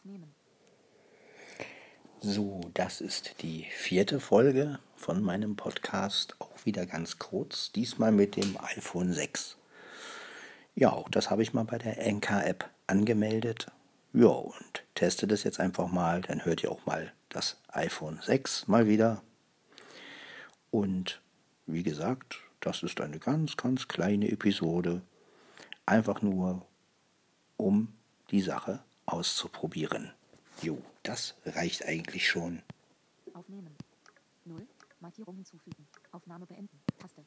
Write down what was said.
Aufnehmen. So, das ist die vierte Folge von meinem Podcast, auch wieder ganz kurz, diesmal mit dem iPhone 6. Ja, auch das habe ich mal bei der NK-App angemeldet. Ja, und teste das jetzt einfach mal, dann hört ihr auch mal das iPhone 6 mal wieder. Und wie gesagt, das ist eine ganz, ganz kleine Episode, einfach nur um die Sache auszuprobieren. Jo, das reicht eigentlich schon. Aufnehmen. 0. Markierung hinzufügen. Aufnahme beenden. Taste.